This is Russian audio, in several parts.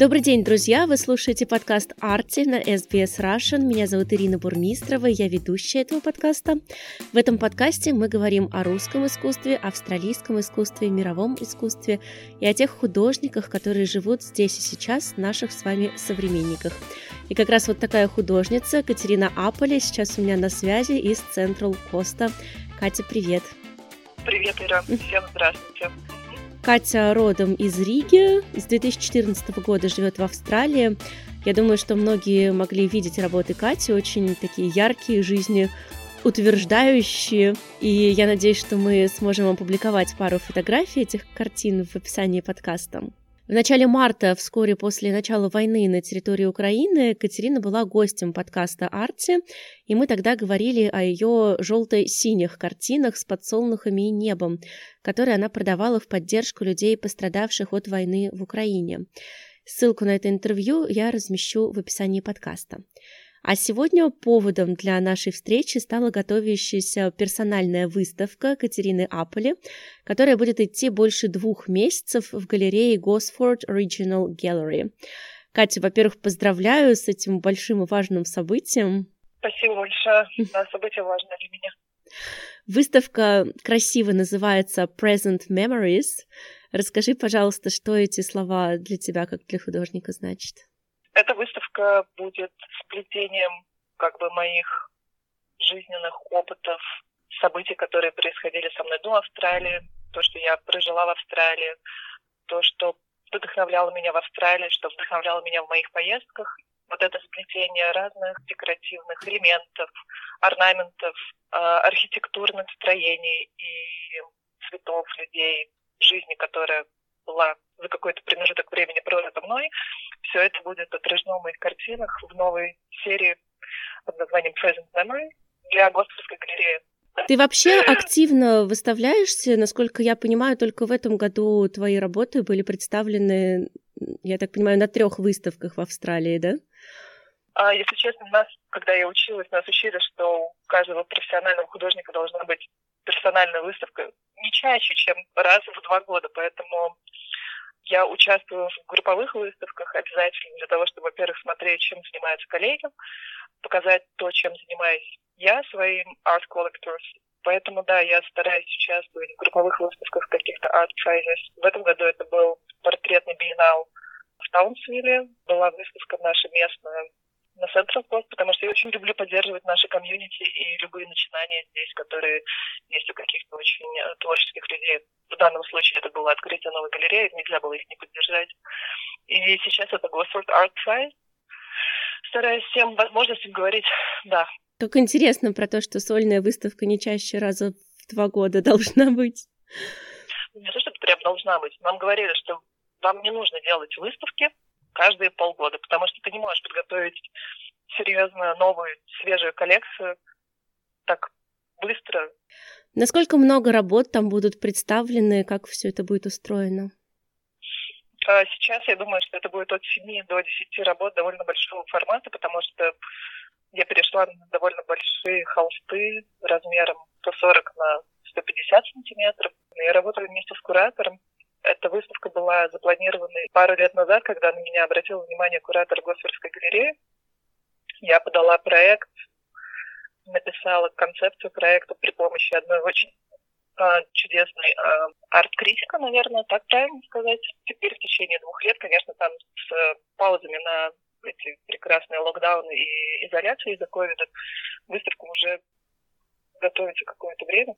Добрый день, друзья! Вы слушаете подкаст «Арти» на SBS Russian. Меня зовут Ирина Бурмистрова, я ведущая этого подкаста. В этом подкасте мы говорим о русском искусстве, австралийском искусстве, мировом искусстве и о тех художниках, которые живут здесь и сейчас, наших с вами современниках. И как раз вот такая художница Катерина Аполи сейчас у меня на связи из Central Costa. Катя, привет! Привет, Ира! Всем здравствуйте! Катя родом из Риги, с 2014 года живет в Австралии. Я думаю, что многие могли видеть работы Кати, очень такие яркие, жизни утверждающие. И я надеюсь, что мы сможем опубликовать пару фотографий этих картин в описании подкаста. В начале марта, вскоре после начала войны на территории Украины, Катерина была гостем подкаста «Арти», и мы тогда говорили о ее желто-синих картинах с подсолнухами и небом, которые она продавала в поддержку людей, пострадавших от войны в Украине. Ссылку на это интервью я размещу в описании подкаста. А сегодня поводом для нашей встречи стала готовящаяся персональная выставка Катерины Аполи, которая будет идти больше двух месяцев в галерее Gosford Regional Gallery. Катя, во-первых, поздравляю с этим большим и важным событием. Спасибо большое. Да, событие важное для меня. Выставка красиво называется Present Memories. Расскажи, пожалуйста, что эти слова для тебя, как для художника, значат. Эта выставка будет сплетением как бы моих жизненных опытов, событий, которые происходили со мной до Австралии, то, что я прожила в Австралии, то, что вдохновляло меня в Австралии, что вдохновляло меня в моих поездках. Вот это сплетение разных декоративных элементов, орнаментов, э, архитектурных строений и цветов людей, жизни, которая была за какой-то промежуток времени прожита мной, все это будет отражено в моих картинах в новой серии под названием Present Memory для Госпитальской галереи. Ты вообще активно выставляешься? Насколько я понимаю, только в этом году твои работы были представлены, я так понимаю, на трех выставках в Австралии, да? А, если честно, нас, когда я училась, нас учили, что у каждого профессионального художника должна быть персональная выставка не чаще, чем раз в два года. Поэтому я участвую в групповых выставках обязательно для того, чтобы, во-первых, смотреть, чем занимаются коллеги, показать то, чем занимаюсь я своим art collectors. Поэтому, да, я стараюсь участвовать в групповых выставках каких-то art prizes. В этом году это был портретный биеннал в Таунсвилле. Была выставка наша местная на Central Coast, потому что я очень люблю поддерживать наши комьюнити и любые начинания здесь, которые есть у каких-то очень э, творческих людей. В данном случае это было открытие новой галереи, нельзя было их не поддержать. И сейчас это Gosford Art Prize. Стараюсь всем возможностям говорить «да». Как интересно про то, что сольная выставка не чаще раза в два года должна быть. Не то, что прям должна быть. Нам говорили, что вам не нужно делать выставки, каждые полгода, потому что ты не можешь подготовить серьезно новую, свежую коллекцию так быстро. Насколько много работ там будут представлены, как все это будет устроено? А сейчас я думаю, что это будет от 7 до 10 работ довольно большого формата, потому что я перешла на довольно большие холсты размером 140 на 150 сантиметров. Я работаю вместе с куратором, эта выставка была запланирована пару лет назад, когда на меня обратил внимание куратор Госфордской галереи. Я подала проект, написала концепцию проекта при помощи одной очень а, чудесной а, арт-критика, наверное, так правильно сказать. Теперь в течение двух лет, конечно, там с а, паузами на эти прекрасные локдауны и изоляции из-за ковида, выставка уже готовится какое-то время.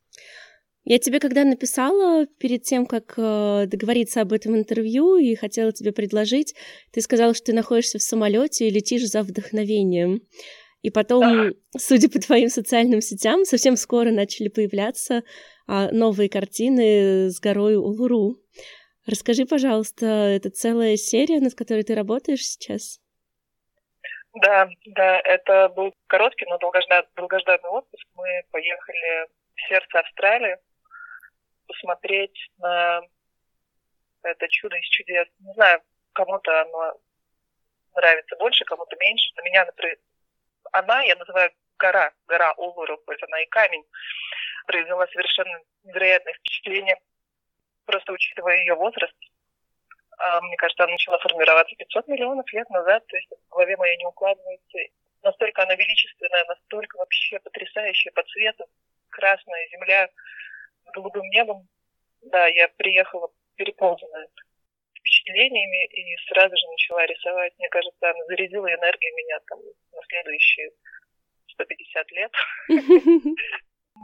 Я тебе когда написала перед тем, как э, договориться об этом интервью и хотела тебе предложить, ты сказала, что ты находишься в самолете и летишь за вдохновением. И потом, судя по твоим социальным сетям, совсем скоро начали появляться а, новые картины с горой Улуру. Расскажи, пожалуйста, это целая серия, над которой ты работаешь сейчас? Да, да, это был короткий, но долгожданный, долгожданный отпуск. Мы поехали в сердце Австралии, посмотреть на это чудо из чудес. Не знаю, кому-то оно нравится больше, кому-то меньше. На меня, например, она, я называю гора, гора Улуру, хоть она и камень, произвела совершенно невероятное впечатление, просто учитывая ее возраст. А, мне кажется, она начала формироваться 500 миллионов лет назад, то есть в голове моей не укладывается. Настолько она величественная, настолько вообще потрясающая по цвету, красная земля с голубым небом. Да, я приехала переполненная впечатлениями и сразу же начала рисовать. Мне кажется, она зарядила энергией меня там на следующие 150 лет.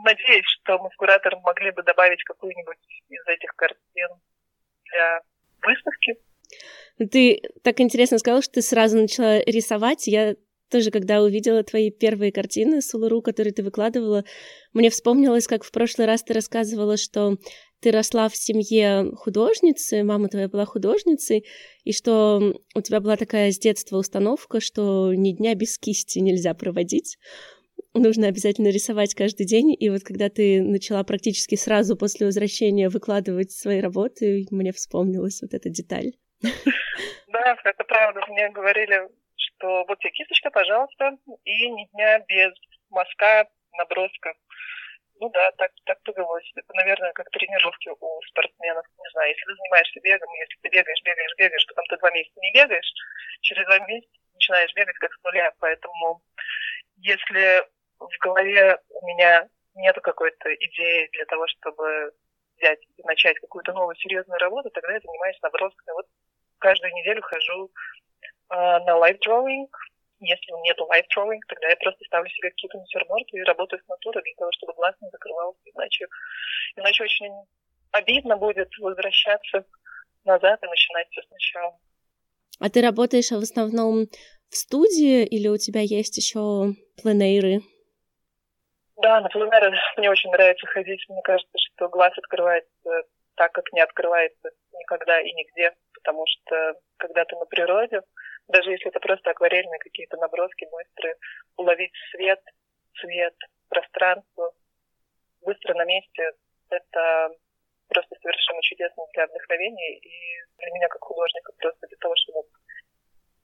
Надеюсь, что мы с куратором могли бы добавить какую-нибудь из этих картин для выставки. Ты так интересно сказала, что ты сразу начала рисовать. Я тоже, когда увидела твои первые картины Сулуру, которые ты выкладывала, мне вспомнилось, как в прошлый раз ты рассказывала, что ты росла в семье художницы, мама твоя была художницей, и что у тебя была такая с детства установка, что ни дня без кисти нельзя проводить. Нужно обязательно рисовать каждый день. И вот когда ты начала практически сразу после возвращения выкладывать свои работы, мне вспомнилась вот эта деталь. Да, это правда. Мне говорили, что вот тебе кисточка, пожалуйста, и ни дня без мазка, наброска. Ну да, так, так повелось. Это, наверное, как тренировки у спортсменов. Не знаю, если ты занимаешься бегом, если ты бегаешь, бегаешь, бегаешь, потом ты два месяца не бегаешь, через два месяца начинаешь бегать как с нуля. Поэтому если в голове у меня нету какой-то идеи для того, чтобы взять и начать какую-то новую серьезную работу, тогда я занимаюсь набросками. Вот каждую неделю хожу на life drawing, если нет life drawing, тогда я просто ставлю себе какие-то натюрморты и работаю с натурой для того, чтобы глаз не закрывался. Иначе, иначе очень обидно будет возвращаться назад и начинать все сначала. А ты работаешь в основном в студии или у тебя есть еще пленэры? Да, на пленэры мне очень нравится ходить. Мне кажется, что глаз открывается так, как не открывается никогда и нигде, потому что когда ты на природе, даже если это просто акварельные какие-то наброски быстрые, уловить свет, цвет, пространство быстро на месте, это просто совершенно чудесно для вдохновения и для меня как художника просто для того, чтобы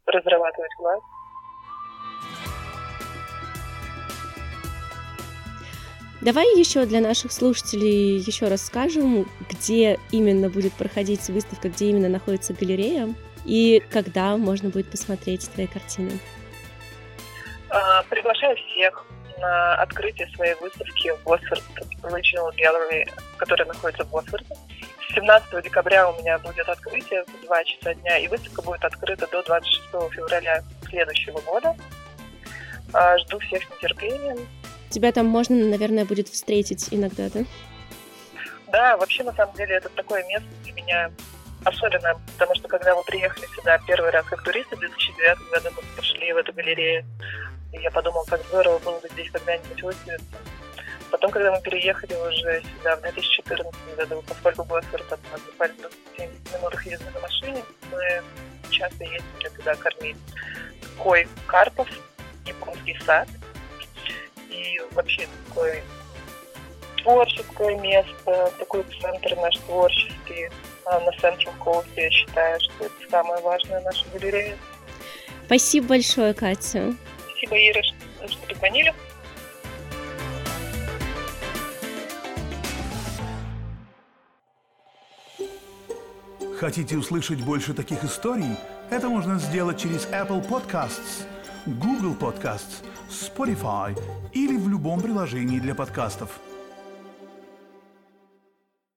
разрабатывать глаз. Давай еще для наших слушателей еще раз скажем, где именно будет проходить выставка, где именно находится галерея и когда можно будет посмотреть твои картины. А, приглашаю всех на открытие своей выставки в Босфорд Regional Gallery, которая находится в Босфорде. 17 декабря у меня будет открытие в 2 часа дня, и выставка будет открыта до 26 февраля следующего года. А, жду всех с нетерпением. Тебя там можно, наверное, будет встретить иногда, да? Да, вообще, на самом деле, это такое место для меня особенное, потому что когда мы приехали сюда первый раз как туристы в 2009 году, мы пошли в эту галерею, и я подумала, как здорово было бы здесь когда-нибудь выставиться. Потом, когда мы переехали уже сюда в 2014 году, поскольку Госфорд нас буквально 7 минут езды на машине, мы часто ездили туда кормить кой карпов, японский сад – и вообще такое творческое место, такой центр наш творческий на Central Coast. Я считаю, что это самое важное наша галерея. Спасибо большое, Катя. Спасибо, Ира, что, что позвонили. Хотите услышать больше таких историй? Это можно сделать через Apple Podcasts, Google Podcasts – Spotify или в любом приложении для подкастов.